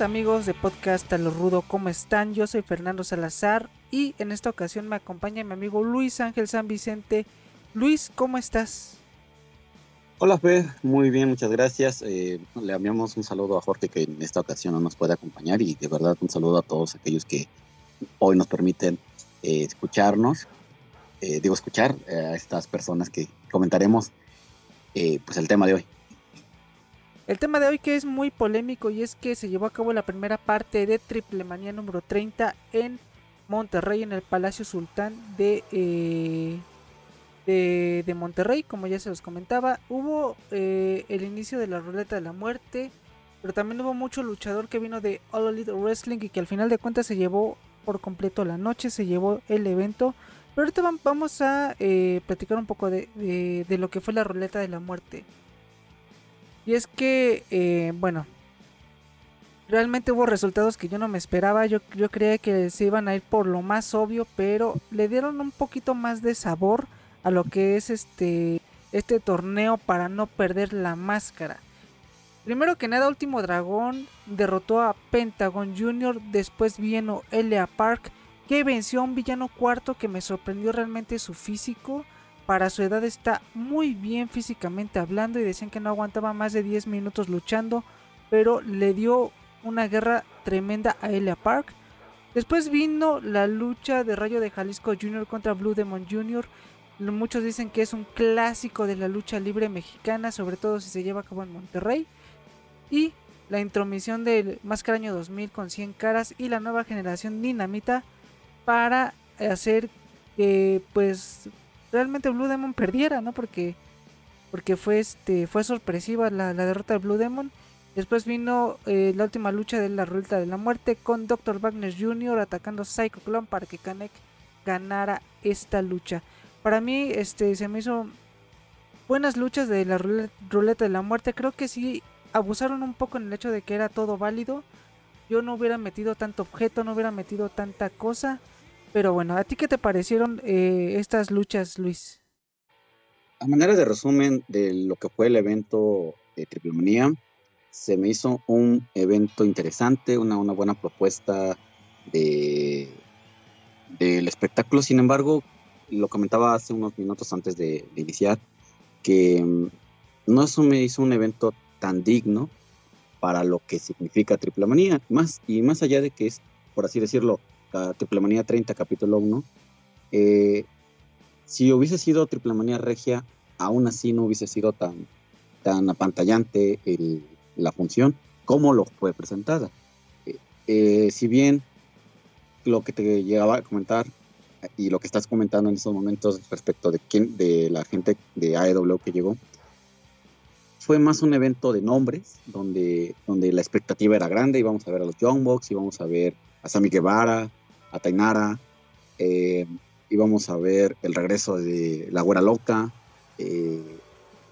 amigos de podcast A lo Rudo, ¿cómo están? Yo soy Fernando Salazar y en esta ocasión me acompaña mi amigo Luis Ángel San Vicente. Luis, ¿cómo estás? Hola Fer, muy bien, muchas gracias. Eh, le enviamos un saludo a Jorge que en esta ocasión no nos puede acompañar y de verdad un saludo a todos aquellos que hoy nos permiten eh, escucharnos, eh, digo escuchar a estas personas que comentaremos pues el tema de hoy. El tema de hoy que es muy polémico y es que se llevó a cabo la primera parte de Triple Manía número 30 en Monterrey, en el Palacio Sultán de, eh, de, Monterrey, como ya se los comentaba. Hubo eh, el inicio de la ruleta de la muerte, pero también hubo mucho luchador que vino de All Elite Wrestling y que al final de cuentas se llevó por completo la noche, se llevó el evento. Pero ahorita vamos a eh, platicar un poco de, de lo que fue la ruleta de la muerte. Y es que, eh, bueno, realmente hubo resultados que yo no me esperaba. Yo, yo creía que se iban a ir por lo más obvio, pero le dieron un poquito más de sabor a lo que es este, este torneo para no perder la máscara. Primero que nada, Último Dragón derrotó a Pentagon Jr. Después vino Elia Park, que venció a un villano cuarto que me sorprendió realmente su físico para su edad está muy bien físicamente hablando y decían que no aguantaba más de 10 minutos luchando, pero le dio una guerra tremenda a Elia Park. Después vino la lucha de Rayo de Jalisco Jr. contra Blue Demon Jr. Muchos dicen que es un clásico de la lucha libre mexicana, sobre todo si se lleva a cabo en Monterrey. Y la intromisión del Máscara Año 2000 con 100 caras y la nueva generación Dinamita para hacer que pues realmente Blue Demon perdiera, ¿no? Porque, porque fue, este, fue sorpresiva la, derrota de Blue Demon. Después vino eh, la última lucha de la Ruleta de la Muerte con Dr. Wagner Jr. atacando Psycho Clone para que Kanek ganara esta lucha. Para mí este, se me hizo buenas luchas de la Ruleta de la Muerte. Creo que sí abusaron un poco en el hecho de que era todo válido. Yo no hubiera metido tanto objeto, no hubiera metido tanta cosa. Pero bueno, ¿a ti qué te parecieron eh, estas luchas, Luis? A manera de resumen de lo que fue el evento de Triple Manía, se me hizo un evento interesante, una, una buena propuesta de, del espectáculo. Sin embargo, lo comentaba hace unos minutos antes de, iniciar, que mm, no eso me hizo un evento tan digno para lo que significa Triple Manía. Más, y más allá de que es, por así decirlo, Triplemanía 30, capítulo 1, eh, si hubiese sido Triplemanía Regia, aún así no hubiese sido tan, tan apantallante la función como lo fue presentada. Eh, eh, si bien lo que te llegaba a comentar y lo que estás comentando en estos momentos respecto de quién, de la gente de AEW que llegó, fue más un evento de nombres, donde, donde la expectativa era grande, íbamos a ver a los Young Bucks, íbamos a ver a Sammy Guevara, a Tainara, eh, íbamos a ver el regreso de La Güera Loca, eh,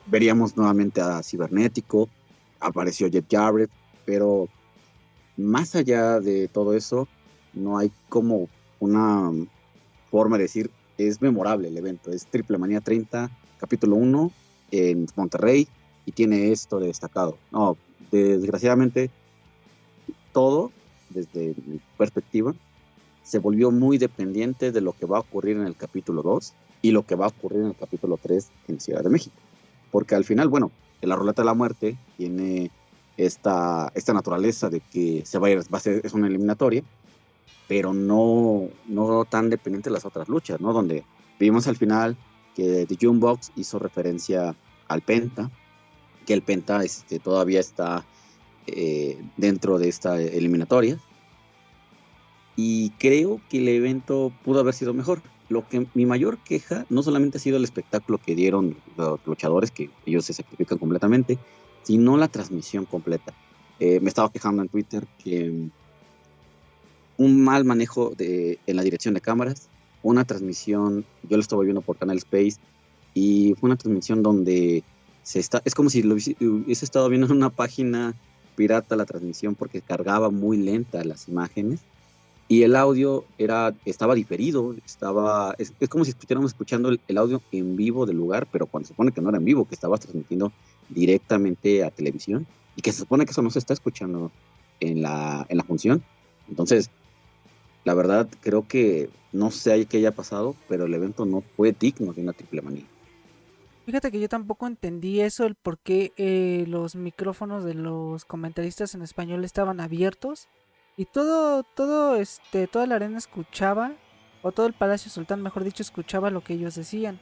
veríamos nuevamente a Cibernético, apareció Jet Jarrett, pero más allá de todo eso, no hay como una forma de decir, es memorable el evento, es Triple Manía 30, capítulo 1, en Monterrey, y tiene esto de destacado. No, desgraciadamente, todo, desde mi perspectiva, se volvió muy dependiente de lo que va a ocurrir en el capítulo 2 y lo que va a ocurrir en el capítulo 3 en Ciudad de México. Porque al final, bueno, la ruleta de la muerte tiene esta, esta naturaleza de que se va a, ir, es una eliminatoria, pero no, no tan dependiente de las otras luchas, ¿no? Donde vimos al final que The Box hizo referencia al Penta, que el Penta este, todavía está eh, dentro de esta eliminatoria, y creo que el evento pudo haber sido mejor. Lo que mi mayor queja no solamente ha sido el espectáculo que dieron los luchadores, que ellos se sacrifican completamente, sino la transmisión completa. Eh, me estaba quejando en Twitter que mm, un mal manejo de, en la dirección de cámaras, una transmisión, yo lo estaba viendo por Canal Space, y fue una transmisión donde se está, es como si lo hubiese estado viendo en una página pirata la transmisión porque cargaba muy lenta las imágenes y el audio era, estaba diferido, estaba, es, como si estuviéramos escuchando el, audio en vivo del lugar, pero cuando se supone que no era en vivo, que estabas transmitiendo directamente a televisión y que se supone que eso no se está escuchando en la, en la función. Entonces, la verdad, creo que no sé qué haya pasado, pero el evento no fue digno de una triple manía. Fíjate que yo tampoco entendí eso, el por qué eh, los micrófonos de los comentaristas en español estaban abiertos y todo, todo, este, toda la arena escuchaba, o todo el Palacio Sultán, mejor dicho, escuchaba lo que ellos decían.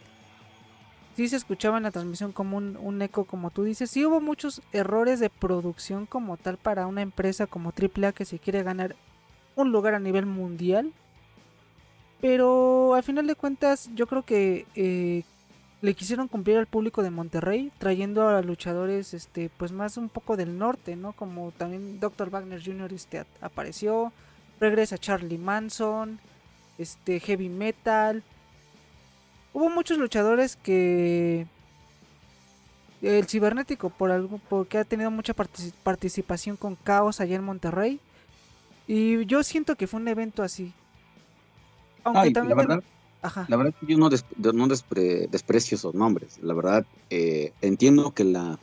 Sí se escuchaba en la transmisión como un, un eco, como tú dices. Sí hubo muchos errores de producción como tal para una empresa como AAA que se quiere ganar un lugar a nivel mundial. Pero al final de cuentas, yo creo que eh, le quisieron cumplir al público de Monterrey, trayendo a luchadores, este, pues más un poco del norte, ¿no? Como también Dr. Wagner Jr. Este, apareció, regresa Charlie Manson, este, Heavy Metal. Hubo muchos luchadores que el cibernético por algo porque ha tenido mucha participación con Caos allá en Monterrey y yo siento que fue un evento así aunque también la verdad la verdad que yo no, no desprecio esos nombres. La verdad, eh, entiendo que la,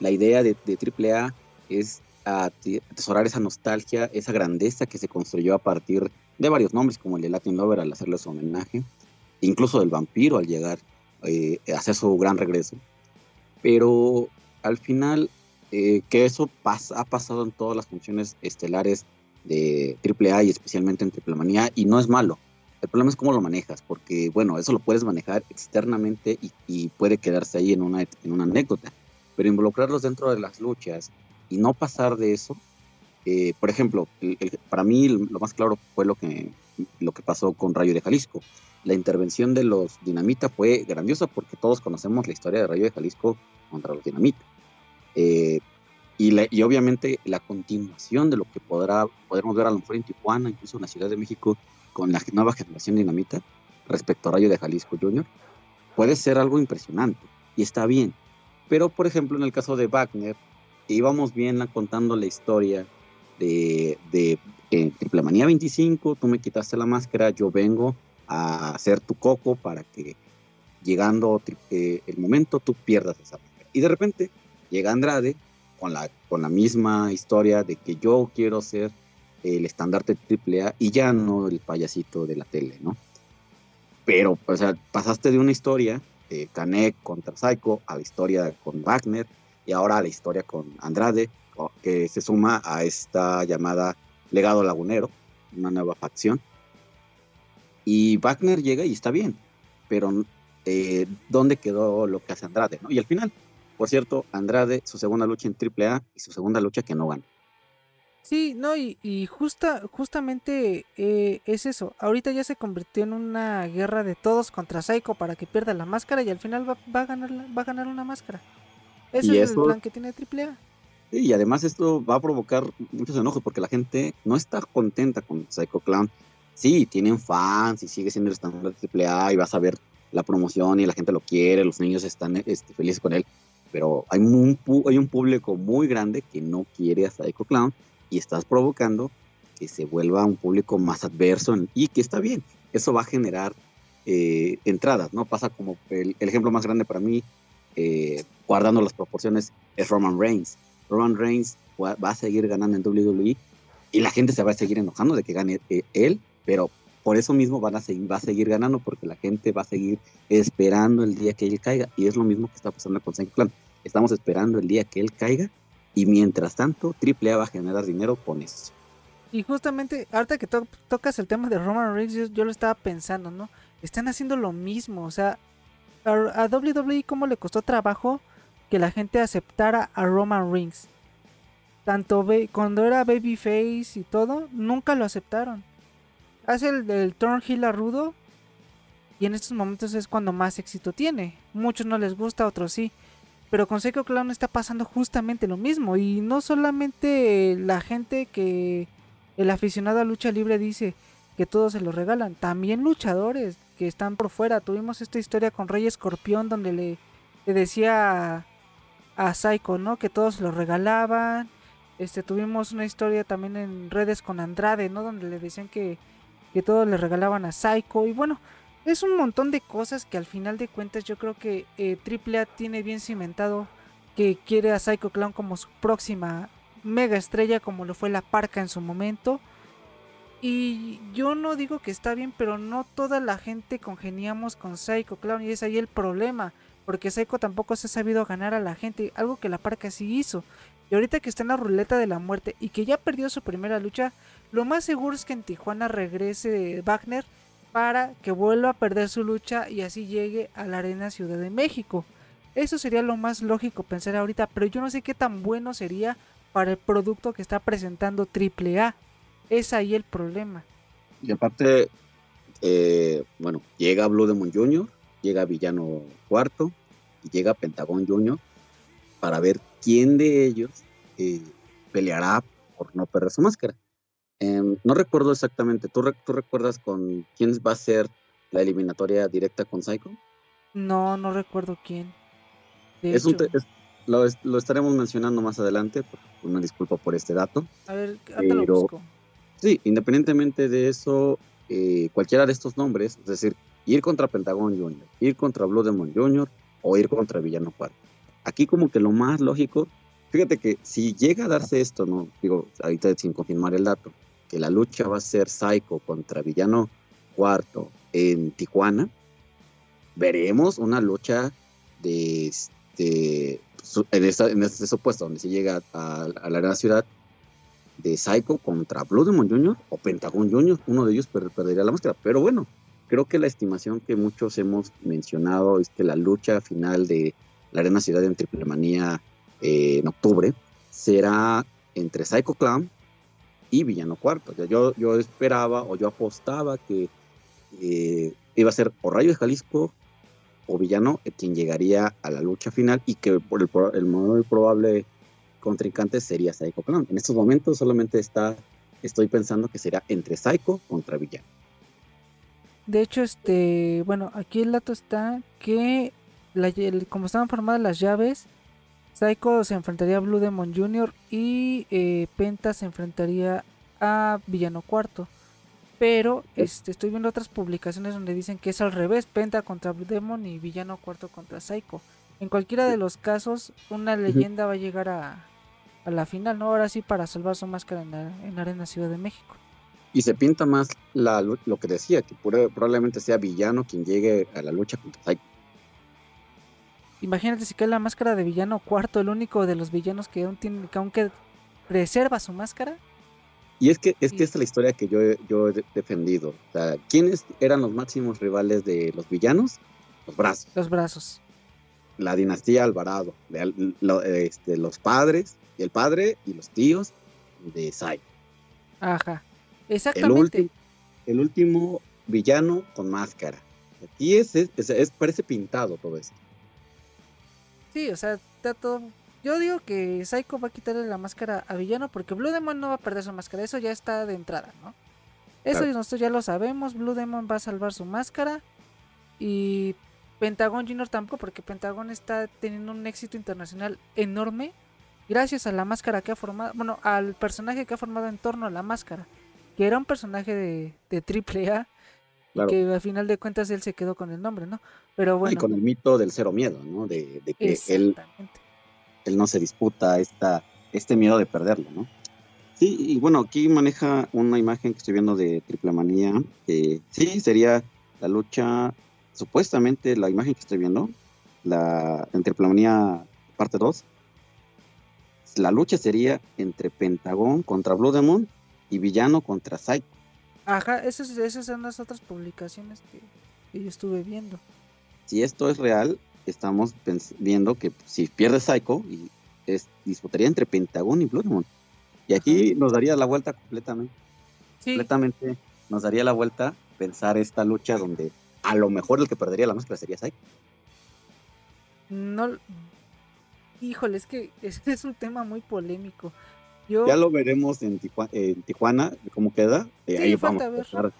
la idea de, AAA es atesorar esa nostalgia, esa grandeza que se construyó a partir de varios nombres, como el de Latin Lover al hacerle su homenaje, incluso del vampiro al llegar eh, a hacer su gran regreso. Pero al final, eh, que eso pasa, ha pasado en todas las funciones estelares de AAA y especialmente en Triple Manía, y no es malo. El problema es cómo lo manejas, porque bueno, eso lo puedes manejar externamente y, puede quedarse ahí en una, en una anécdota, pero involucrarlos dentro de las luchas y no pasar de eso, eh, por ejemplo, para mí lo más claro fue lo que, lo que pasó con Rayo de Jalisco. La intervención de los Dinamita fue grandiosa porque todos conocemos la historia de Rayo de Jalisco contra los Dinamita. Eh, y, y, obviamente la continuación de lo que podrá, podremos ver a lo mejor en Tijuana, incluso en la Ciudad de México, con la nueva generación dinamita respecto a Rayo de Jalisco Jr. puede ser algo impresionante y está bien. Pero, por ejemplo, en el caso de Wagner, íbamos bien contando la historia de, de Triple Manía 25, tú me quitaste la máscara, yo vengo a hacer tu coco para que llegando eh, el momento tú pierdas esa máscara. Y de repente llega Andrade con la, con la misma historia de que yo quiero ser el estandarte AAA y ya no el payasito de la tele, ¿no? Pero, o sea, pasaste de una historia, de Canek contra Psycho, a la historia con Wagner y ahora a la historia con Andrade, que se suma a esta llamada Legado Lagunero, una nueva facción. Y Wagner llega y está bien, pero eh, ¿dónde quedó lo que hace Andrade? ¿no? Y al final, por cierto, Andrade, su segunda lucha en AAA y su segunda lucha que no gana. Sí, no, y, justa, justamente eh, es eso. Ahorita ya se convirtió en una guerra de todos contra Psycho para que pierda la máscara y al final va, a, ganar, va a ganar una máscara. Ese es el plan que tiene AAA. Y además esto va a provocar muchos enojos porque la gente no está contenta con Psycho Clown. Sí, tienen fans y sigue siendo el estándar de AAA y vas a ver la promoción y la gente lo quiere, los niños están este, felices con él. Pero hay un, hay un público muy grande que no quiere a Psycho Clown y estás provocando que se vuelva un público más adverso y que está bien, eso va a generar eh, entradas, ¿no? Pasa como el, ejemplo más grande para mí, eh, guardando las proporciones, es Roman Reigns. Roman Reigns va, a seguir ganando en WWE y la gente se va a seguir enojando de que gane eh, él, pero por eso mismo a seguir, va a seguir ganando porque la gente va a seguir esperando el día que él caiga y es lo mismo que está pasando con Saint Clan. Estamos esperando el día que él caiga y mientras tanto, AAA va a generar dinero con eso. Y justamente, ahorita que tocas el tema de Roman Reigns, yo, lo estaba pensando, ¿no? Están haciendo lo mismo, o sea, a, WWE cómo le costó trabajo que la gente aceptara a Roman Reigns. Tanto cuando era Babyface y todo, nunca lo aceptaron. Hace el, el turn heel a rudo y en estos momentos es cuando más éxito tiene. Muchos no les gusta, otros sí. Pero con Psycho Clown está pasando justamente lo mismo. Y no solamente la gente que el aficionado a lucha libre dice que todos se lo regalan. También luchadores que están por fuera. Tuvimos esta historia con Rey Escorpión donde le, decía a, Psycho, ¿no? Que todos lo regalaban. Este, tuvimos una historia también en redes con Andrade, ¿no? Donde le decían que, que todos le regalaban a Psycho. Y bueno, es un montón de cosas que al final de cuentas yo creo que eh, AAA tiene bien cimentado que quiere a Psycho Clown como su próxima mega estrella como lo fue la Parca en su momento. Y yo no digo que está bien, pero no toda la gente congeniamos con Psycho Clown y es ahí el problema. Porque Psycho tampoco se ha sabido ganar a la gente, algo que la Parca sí hizo. Y ahorita que está en la ruleta de la muerte y que ya perdió su primera lucha, lo más seguro es que en Tijuana regrese Wagner para que vuelva a perder su lucha y así llegue a la Arena Ciudad de México. Eso sería lo más lógico pensar ahorita, pero yo no sé qué tan bueno sería para el producto que está presentando AAA. Es ahí el problema. Y aparte, eh, bueno, llega Blue Demon Jr., llega Villano Cuarto y llega Pentagon Jr. para ver quién de ellos eh, peleará por no perder su máscara. Em, no recuerdo exactamente. ¿Tú, recuerdas con quién va a ser la eliminatoria directa con Psycho? No, no recuerdo quién. Es un lo, estaremos mencionando más adelante. Una disculpa por este dato. A ver, pero, lo busco. Sí, independientemente de eso, eh, cualquiera de estos nombres, es decir, ir contra Pentagon Jr., ir contra Blue Demon Jr. o ir contra Villano Cuarto. Aquí como que lo más lógico, fíjate que si llega a darse esto, no digo ahorita sin confirmar el dato, que la lucha va a ser Psycho contra Villano Cuarto en Tijuana, veremos una lucha de este, en, en este supuesto, donde se llega a, la gran ciudad, de Psycho contra Blue Demon Jr. o Pentagon Jr., uno de ellos perdería la máscara. Pero bueno, creo que la estimación que muchos hemos mencionado es que la lucha final de la Arena Ciudad en Triple Manía eh, en octubre será entre Psycho Clown y Villano Cuarto. yo, yo esperaba o yo apostaba que eh, iba a ser o Rayo de Jalisco o Villano quien llegaría a la lucha final y que por el, el muy probable contrincante sería Psycho Clown. En estos momentos solamente está, estoy pensando que será entre Psycho contra Villano. De hecho, este, bueno, aquí el dato está que como estaban formadas las llaves, Psycho se enfrentaría a Blue Demon Jr. y eh, Penta se enfrentaría a Villano Cuarto. Pero este, estoy viendo otras publicaciones donde dicen que es al revés, Penta contra Blue Demon y Villano Cuarto contra Psycho. En cualquiera de los casos, una leyenda va a llegar a, la final, ¿no? Ahora sí para salvar su máscara en, la, Arena Ciudad de México. Y se pinta más la, lo que decía, que probablemente sea Villano quien llegue a la lucha contra Psycho. Imagínate si cae la máscara de villano cuarto, el único de los villanos que aún tiene, que aunque reserva su máscara. Y es que, es que esta es la historia que yo, yo he defendido. O sea, ¿quiénes eran los máximos rivales de los villanos? Los brazos. Los brazos. La dinastía Alvarado. este, los padres, el padre y los tíos de Sai. Ajá. Exactamente. El, último villano con máscara. Aquí es, es, parece pintado todo esto. Sí, o sea, está todo. Yo digo que Psycho va a quitarle la máscara a Villano porque Blue Demon no va a perder su máscara. Eso ya está de entrada, ¿no? Eso nosotros ya lo sabemos. Blue Demon va a salvar su máscara. Y Pentagon Junior tampoco, porque Pentagon está teniendo un éxito internacional enorme. Gracias a la máscara que ha formado. Bueno, al personaje que ha formado en torno a la máscara. Que era un personaje de, de AAA que al final de cuentas él se quedó con el nombre, ¿no? Pero bueno. Y con el mito del cero miedo, ¿no? De, que él, él no se disputa esta, este miedo de perderlo, ¿no? Sí, y bueno, aquí maneja una imagen que estoy viendo de Triple Manía. sí, sería la lucha, supuestamente la imagen que estoy viendo, la, en Triple Manía parte 2. La lucha sería entre Pentagón contra Blue Demon y Villano contra Psycho. Ajá, esas, esas son las otras publicaciones que, yo estuve viendo. Si esto es real, estamos viendo que si pierde Psycho, y es, disputaría entre Pentagón y Bloodmoon. Y aquí nos daría la vuelta completamente. Completamente nos daría la vuelta pensar esta lucha donde a lo mejor el que perdería la máscara sería Psycho. No. Híjole, es que es un tema muy polémico. Ya lo veremos en, Tijuana, cómo queda. Eh, ahí vamos a,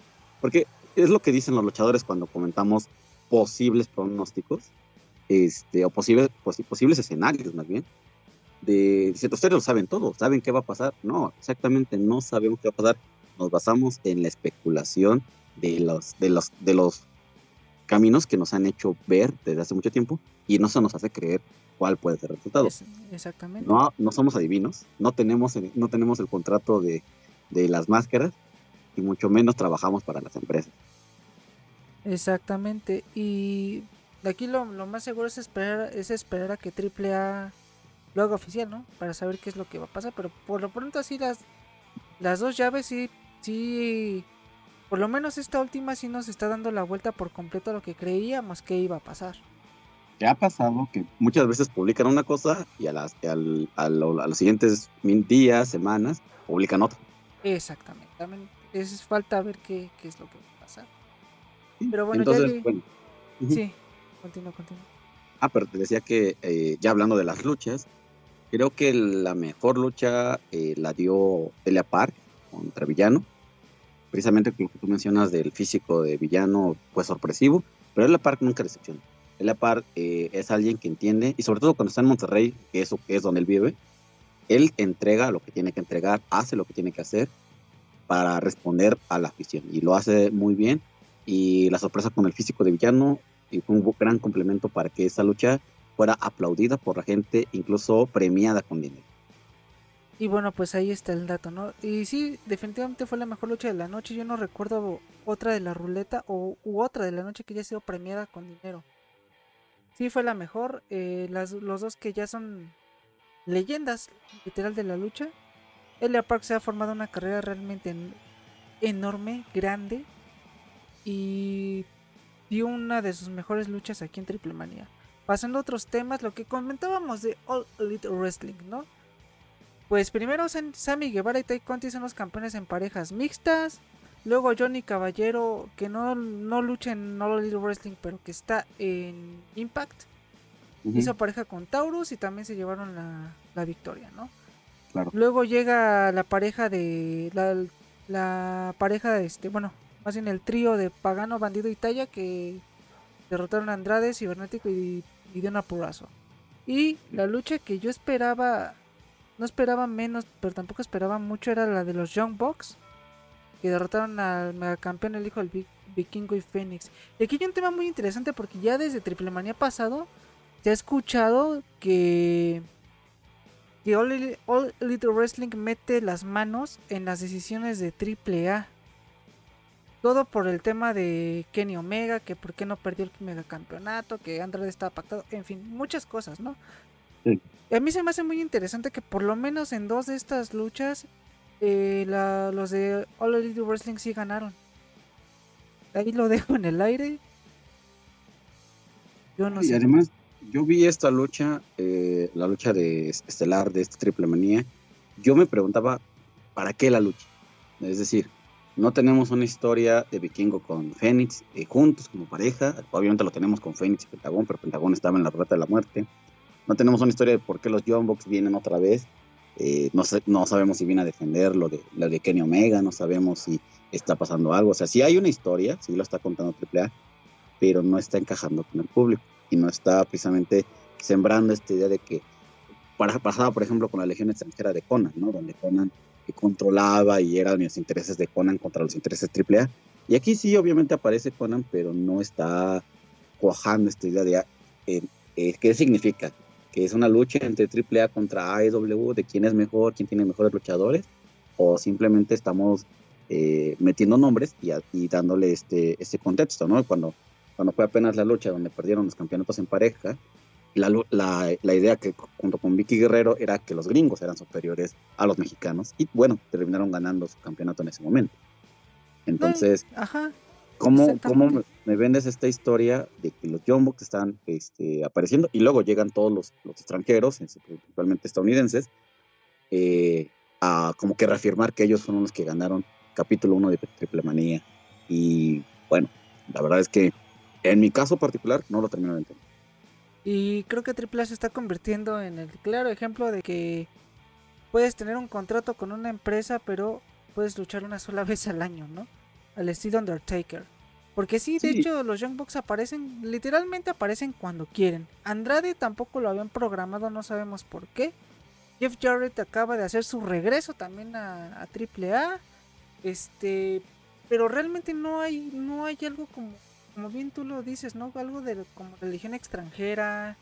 Porque es lo que dicen los luchadores cuando comentamos posibles pronósticos, este, o posibles, posibles escenarios más bien. De, dicen, ustedes lo saben todo, saben qué va a pasar. No, exactamente no sabemos qué va a pasar. Nos basamos en la especulación de los, de los, de los caminos que nos han hecho ver desde hace mucho tiempo y no se nos hace creer cuál puede ser el resultado. exactamente. No, no somos adivinos, no tenemos, el, no tenemos el contrato de, de las máscaras y mucho menos trabajamos para las empresas. Exactamente. Y de aquí lo, lo, más seguro es esperar, es esperar a que AAA lo haga oficial, ¿no? Para saber qué es lo que va a pasar. Pero por lo pronto así las, las dos llaves sí, sí, por lo menos esta última sí nos está dando la vuelta por completo a lo que creíamos que iba a pasar. ¿Qué ha pasado? Que muchas veces publican una cosa y a, las, al, a, los siguientes días, semanas, publican otra. Exactamente. También es falta ver qué, qué es lo que va a pasar. pero bueno, Entonces, ya... bueno. Sí, continúa, continúa. Ah, pero te decía que eh, ya hablando de las luchas, creo que la mejor lucha eh, la dio Elia Park contra Villano. Precisamente lo que tú mencionas del físico de Villano fue sorpresivo, pero Elia Park nunca decepciona. Elia Park eh, es alguien que entiende, y sobre todo cuando está en Monterrey, que es, es donde él vive, él entrega lo que tiene que entregar, hace lo que tiene que hacer para responder a la afición, y lo hace muy bien. Y la sorpresa con el físico de Villano y fue un gran complemento para que esa lucha fuera aplaudida por la gente, incluso premiada con dinero. Y bueno, pues ahí está el dato, ¿no? Y sí, definitivamente fue la mejor lucha de la noche. Yo no recuerdo otra de la ruleta o u otra de la noche que haya sido premiada con dinero. Sí, fue la mejor. Eh, las, los dos que ya son leyendas, literal, de la lucha. Elia Park se ha formado una carrera realmente enorme, grande. Y dio una de sus mejores luchas aquí en Triple Manía. Pasando a otros temas, lo que comentábamos de All Elite Wrestling, ¿no? Pues primero Sammy Guevara y Tai Conti son los campeones en parejas mixtas. Luego Johnny Caballero, que no, no lucha en All Elite Wrestling, pero que está en Impact. Hizo pareja con Taurus y también se llevaron la, la victoria, ¿no? Claro. Luego llega la pareja de. La, la pareja de este. Bueno, más bien el trío de Pagano, Bandido y Talla que derrotaron a Andrade, Cibernético y, y Diana Purazo. Y la lucha que yo esperaba, no esperaba menos, pero tampoco esperaba mucho, era la de los Young Bucks, que derrotaron al megacampeón, el hijo del Vikingo y Fénix. Y aquí hay un tema muy interesante porque ya desde Triple Manía pasado se ha escuchado que, que All, All Elite Wrestling mete las manos en las decisiones de Triple A. Todo por el tema de Kenny Omega, que por qué no perdió el megacampeonato, que Andrade estaba pactado, en fin, muchas cosas, ¿no? Sí. A mí se me hace muy interesante que por lo menos en dos de estas luchas eh, la, los de All Elite Wrestling sí ganaron. Ahí lo dejo en el aire. Yo no y sé. además, yo vi esta lucha, eh, la lucha de estelar de este triple manía. Yo me preguntaba, ¿para qué la lucha? Es decir, no tenemos una historia de Vikingo con Fénix eh, juntos como pareja. Obviamente lo tenemos con Fénix y Pentagón, pero Pentagón estaba en la rueda de la muerte. No tenemos una historia de por qué los Young Bucks vienen otra vez. Eh, no, no sabemos si viene a defender lo de, lo de Kenny Omega, no sabemos si está pasando algo. O sea, sí hay una historia, sí lo está contando AAA, pero no está encajando con el público y no está precisamente sembrando esta idea de que pasaba, por ejemplo, con la Legión extranjera de Conan, ¿no? Donde Conan controlaba y eran los intereses de Conan contra los intereses AAA. Y aquí sí, obviamente aparece Conan, pero no está cuajando esta idea de eh, eh, qué significa. Que es una lucha entre AAA contra AEW, de quién es mejor, quién tiene mejores luchadores, o simplemente estamos eh, metiendo nombres y, y, dándole este, este contexto, ¿no? Cuando, cuando fue apenas la lucha donde perdieron los campeonatos en pareja, la, la, la, idea que junto con Vicky Guerrero era que los gringos eran superiores a los mexicanos y bueno, terminaron ganando su campeonato en ese momento. Entonces, Ajá, ¿cómo, ¿cómo, me vendes esta historia de que los Young Bucks están este, apareciendo y luego llegan todos los, los extranjeros, principalmente estadounidenses, eh, a como que reafirmar que ellos fueron los que ganaron capítulo 1 de Triple Manía? Y bueno, la verdad es que en mi caso particular no lo termino de entender. Y creo que Triple A se está convirtiendo en el claro ejemplo de que puedes tener un contrato con una empresa, pero puedes luchar una sola vez al año, ¿no? Al estilo Undertaker. Porque sí, de sí. hecho, los Young Bucks aparecen, literalmente aparecen cuando quieren. Andrade tampoco lo habían programado, no sabemos por qué. Jeff Jarrett acaba de hacer su regreso también a, a AAA. Este, pero realmente no hay, no hay algo como como bien tú lo dices, ¿no? Algo de como religión extranjera.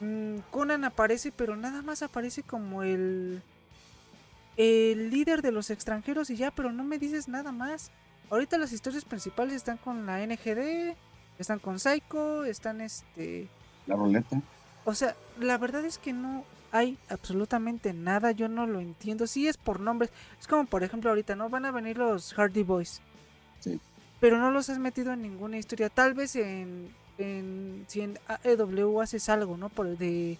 mm, Conan aparece, pero nada más aparece como el el líder de los extranjeros y ya, pero no me dices nada más. Ahorita las historias principales están con la NGD, están con Psycho, están este la ruleta. O sea, la verdad es que no hay absolutamente nada, yo no lo entiendo. Sí es por nombres, es como por ejemplo ahorita, ¿no? Van a venir los Hardy Boys. Sí. Pero no los has metido en ninguna historia. Tal vez en, en si en AEW haces algo, ¿no? Por de,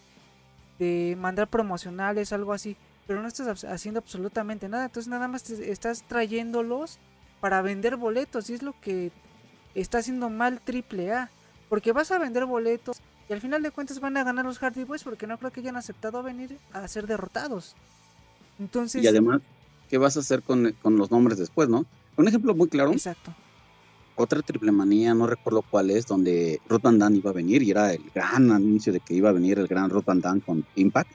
de mandar promocionales, algo así. Pero no estás haciendo absolutamente nada. Entonces nada más estás trayéndolos para vender boletos. Y es lo que está haciendo mal AAA. Porque vas a vender boletos y al final de cuentas van a ganar los Hardy Boys porque no creo que hayan aceptado venir a ser derrotados. Entonces... Y además, ¿qué vas a hacer con, con los nombres después, no? Un ejemplo muy claro. Exacto. Otra triple manía, no recuerdo cuál es, donde Ruth Van Damme iba a venir y era el gran anuncio de que iba a venir el gran Ruth Van Damme con Impact.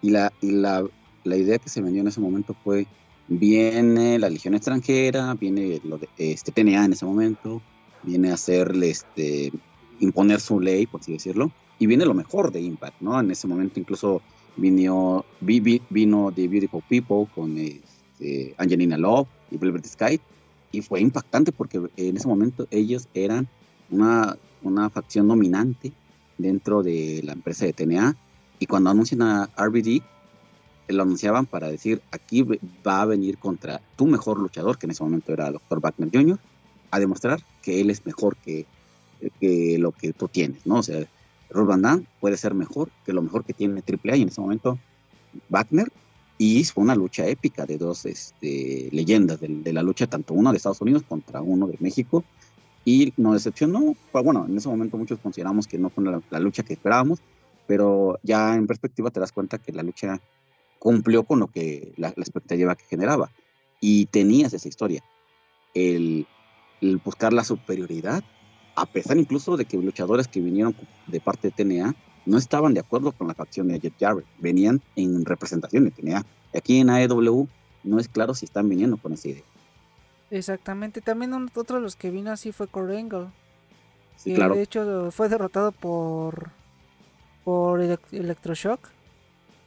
Y la, y la, la idea que se vendió en ese momento fue, viene la Legión extranjera, viene lo de este TNA en ese momento, viene a hacerle este imponer su ley, por así decirlo, y viene lo mejor de Impact, ¿no? En ese momento incluso vino, vino The Beautiful People con este, Angelina Love y Velvet Sky, y fue impactante porque en ese momento ellos eran una, una facción dominante dentro de la empresa de TNA, y cuando anuncian a RBD, lo anunciaban para decir, aquí va a venir contra tu mejor luchador, que en ese momento era Dr. Wagner Jr., a demostrar que él es mejor que que lo que tú tienes, ¿no? O sea, Rob Van Damme puede ser mejor que lo mejor que tiene AAA y en ese momento Wagner y fue una lucha épica de dos este, leyendas de, la lucha, tanto uno de Estados Unidos contra uno de México y nos decepcionó, pues, bueno, en ese momento muchos consideramos que no fue la, lucha que esperábamos, pero ya en perspectiva te das cuenta que la lucha cumplió con lo que la, expectativa que generaba y tenías esa historia, el, el buscar la superioridad a pesar incluso de que luchadores que vinieron de parte de TNA no estaban de acuerdo con la facción de Jeff Jarrett, venían en representación de TNA. Aquí en AEW no es claro si están viniendo con esa idea. Exactamente, también otro de los que vino así fue Core Angle. Sí, claro. De hecho fue derrotado por por Electroshock.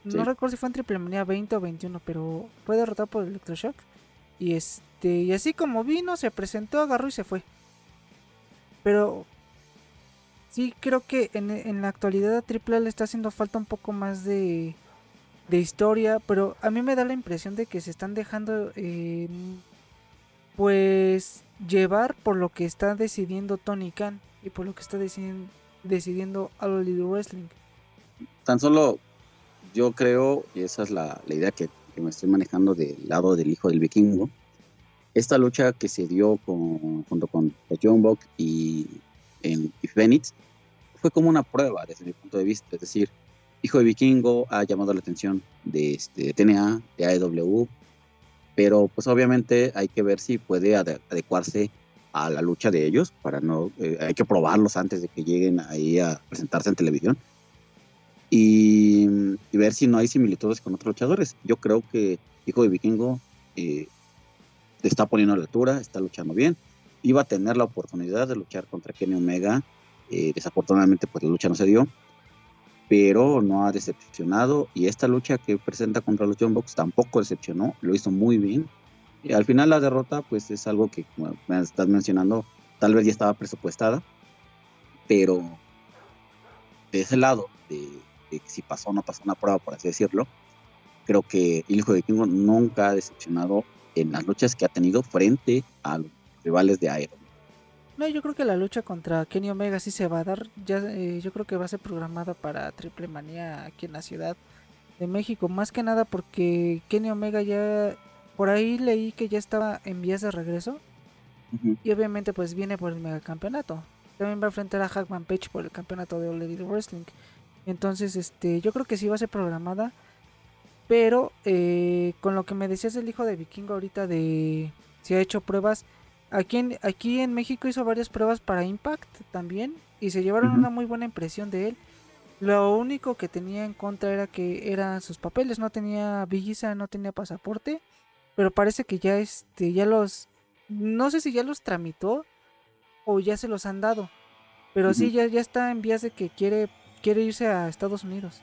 No recuerdo si fue en Triple Manía 20 o 21, pero fue derrotado por Electroshock. Y este y así como vino, se presentó, agarró y se fue. Pero sí creo que en, la actualidad a AAA le está haciendo falta un poco más de, de historia, pero a mí me da la impresión de que se están dejando eh, pues llevar por lo que está decidiendo Tony Khan y por lo que está decidiendo, decidiendo All Elite Wrestling. Tan solo yo creo, y esa es la, idea que, que, me estoy manejando del lado del hijo del vikingo, esta lucha que se dio con, junto con John Bock y, en, Phoenix fue como una prueba desde mi punto de vista. Es decir, Hijo de Vikingo ha llamado la atención de, este, TNA, de AEW, pero pues obviamente hay que ver si puede adecuarse a la lucha de ellos para no eh, hay que probarlos antes de que lleguen ahí a presentarse en televisión y, ver si no hay similitudes con otros luchadores yo creo que hijo de vikingo eh, está poniendo a la altura, está luchando bien. Iba a tener la oportunidad de luchar contra Kenny Omega. Eh, desafortunadamente, pues la lucha no se dio. Pero no ha decepcionado. Y esta lucha que presenta contra los John Box tampoco decepcionó. Lo hizo muy bien. Y al final la derrota, pues es algo que, como me estás mencionando, tal vez ya estaba presupuestada. Pero de ese lado, de, si pasó o no pasó una prueba, por así decirlo, creo que el hijo de Kingo nunca ha decepcionado en las luchas que ha tenido frente a los rivales de Aero. No, yo creo que la lucha contra Kenny Omega sí se va a dar. Ya, eh, yo creo que va a ser programada para Triple Manía aquí en la Ciudad de México. Más que nada porque Kenny Omega ya. Por ahí leí que ya estaba en vías de regreso. Y obviamente, pues viene por el megacampeonato. También va a enfrentar a Hackman Page por el campeonato de All Elite Wrestling. Entonces, este, yo creo que sí va a ser programada. Pero eh, con lo que me decías el hijo de Vikingo ahorita de si ha hecho pruebas, aquí en, aquí en México hizo varias pruebas para Impact también y se llevaron una muy buena impresión de él. Lo único que tenía en contra era que eran sus papeles, no tenía visa, no tenía pasaporte, pero parece que ya este ya los no sé si ya los tramitó o ya se los han dado. Pero sí ya ya está en vías de que quiere quiere irse a Estados Unidos.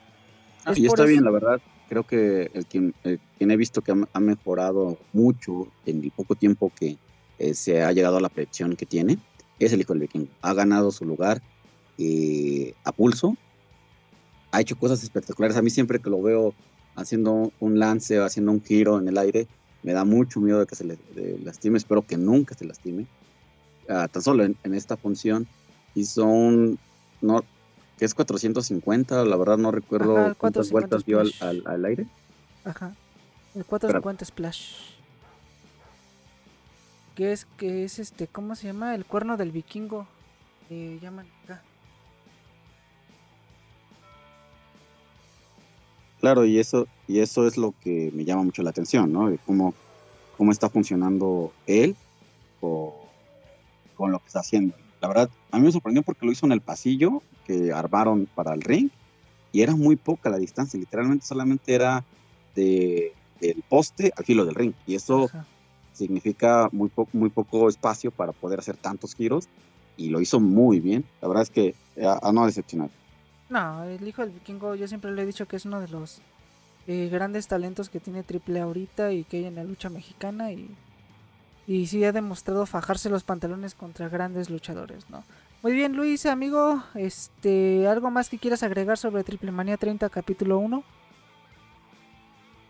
Ah, y está bien, la verdad. Creo que el quien, quien he visto que ha, mejorado mucho en el poco tiempo que eh, se ha llegado a la predicción que tiene es el hijo del vikingo. Ha ganado su lugar eh, a pulso, ha hecho cosas espectaculares. A mí siempre que lo veo haciendo un lance o haciendo un giro en el aire, me da mucho miedo de que se le lastime. Espero que nunca se lastime. Ah, tan solo en, esta función hizo un, no, que es 450, la verdad no recuerdo cuántas vueltas dio al, aire. Ajá, el 450 splash. Que es, que es este, ¿cómo se llama? El cuerno del vikingo. Eh, llaman acá. Claro, y eso, y eso es lo que me llama mucho la atención, ¿no? De cómo, cómo está funcionando él con lo que está haciendo. La verdad, a mí me sorprendió porque lo hizo en el pasillo que armaron para el ring y era muy poca la distancia, literalmente solamente era de, del poste al filo del ring y eso significa muy, muy poco espacio para poder hacer tantos giros y lo hizo muy bien. La verdad es que a no decepcionar. No, el hijo del vikingo yo siempre le he dicho que es uno de los eh, grandes talentos que tiene Triple ahorita y que hay en la lucha mexicana y, y sí ha demostrado fajarse los pantalones contra grandes luchadores, ¿no? Muy bien, Luis, amigo, este, ¿algo más que quieras agregar sobre Triple Manía 30 capítulo 1?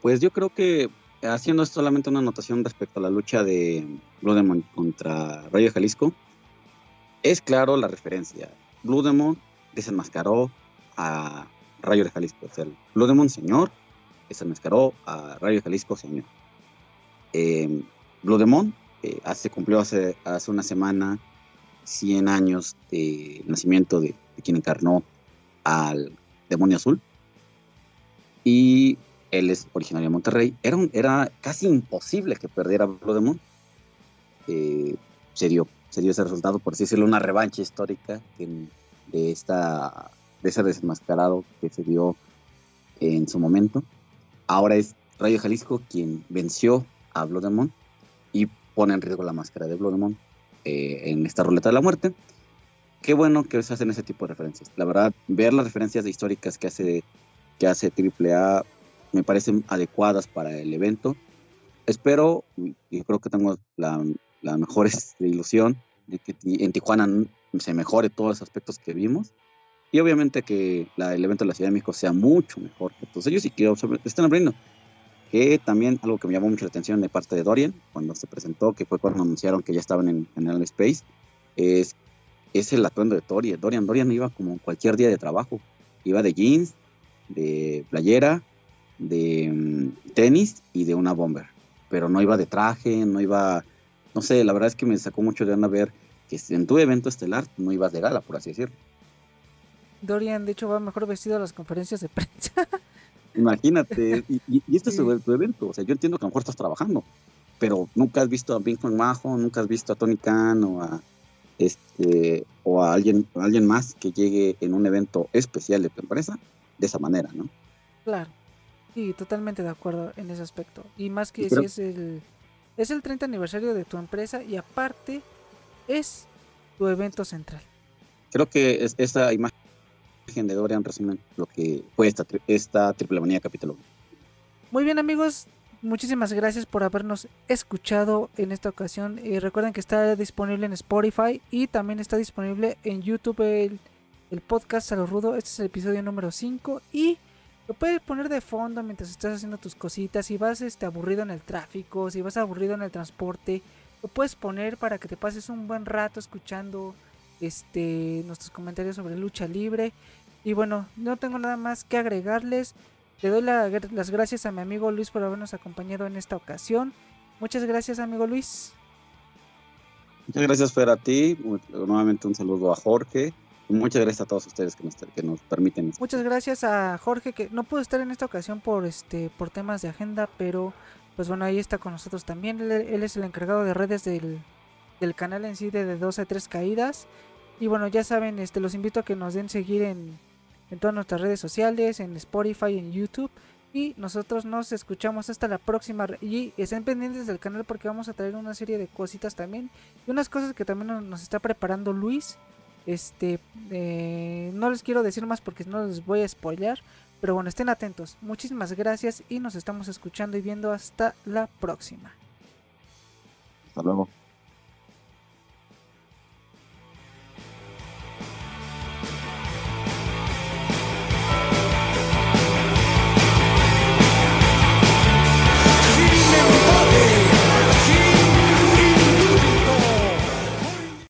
Pues yo creo que haciendo solamente una anotación respecto a la lucha de Blue contra Rayo Jalisco, es claro la referencia. Blue Demon desenmascaró a Rayo de Jalisco. O sea, el Blue señor se enmascaró a Rayo de Jalisco señor. Eh, Blue eh, hace, cumplió hace, hace una semana 100 años de nacimiento de, quien encarnó al demonio azul. Y él es originario de Monterrey. Era, era casi imposible que perdiera Blue Demon. Eh, se, dio, se dio ese resultado, por así decirlo, una revancha histórica de esta de ese desenmascarado que se dio en su momento. Ahora es Rayo Jalisco quien venció a Bloodemon y pone en riesgo la máscara de Bloodemon eh, en esta ruleta de la muerte. Qué bueno que se hacen ese tipo de referencias. La verdad, ver las referencias históricas que hace, que hace AAA me parecen adecuadas para el evento. Espero y creo que tengo la, la mejor este, ilusión de que en Tijuana se mejore todos los aspectos que vimos y obviamente que la, el evento de la Ciudad de México sea mucho mejor que todos ellos y que estén abriendo. Que también algo que me llamó mucho la atención de parte de Dorian, cuando se presentó, que fue cuando anunciaron que ya estaban en General Space, es, es el atuendo de Dorian. Dorian. Dorian iba como cualquier día de trabajo. Iba de jeans, de playera, de mm, tenis y de una bomber. Pero no iba de traje, no iba, no sé, la verdad es que me sacó mucho de onda ver que en tu evento estelar no ibas de gala, por así decirlo. Dorian, de hecho, va mejor vestido a las conferencias de prensa. Imagínate, y, este es tu evento. O sea, yo entiendo que a lo mejor estás trabajando, pero nunca has visto a Bing Majo, nunca has visto a Tony Khan o a este o a alguien, alguien más que llegue en un evento especial de tu empresa de esa manera, ¿no? Claro. Sí, totalmente de acuerdo en ese aspecto. Y más que si es el es el 30 aniversario de tu empresa y aparte es tu evento central. Creo que es, esa imagen de Dorian resumen lo que fue esta, esta Triple Manía capítulo Muy bien amigos, muchísimas gracias por habernos escuchado en esta ocasión. y recuerden que está disponible en Spotify y también está disponible en YouTube el, el podcast a lo rudo. Este es el episodio número 5 y lo puedes poner de fondo mientras estás haciendo tus cositas. Si vas este, aburrido en el tráfico, si vas aburrido en el transporte, lo puedes poner para que te pases un buen rato escuchando este, nuestros comentarios sobre lucha libre. Y bueno, no tengo nada más que agregarles. Le doy las gracias a mi amigo Luis por habernos acompañado en esta ocasión. Muchas gracias, amigo Luis. Muchas gracias, Fer, a ti. Nuevamente un saludo a Jorge. Y muchas gracias a todos ustedes que nos, que nos permiten. Muchas gracias a Jorge, que no pudo estar en esta ocasión por, este, por temas de agenda, pero pues bueno, ahí está con nosotros también. Él, es el encargado de redes del, del canal en sí de, de 2 a 3 caídas. Y bueno, ya saben, este, los invito a que nos den seguir en, en todas nuestras redes sociales, en Spotify, en YouTube. Y nosotros nos escuchamos hasta la próxima. Y estén pendientes del canal porque vamos a traer una serie de cositas también. Y unas cosas que también nos está preparando Luis. Este, eh, no les quiero decir más porque no les voy a spoiler. Pero bueno, estén atentos. Muchísimas gracias y nos estamos escuchando y viendo hasta la próxima. Hasta luego.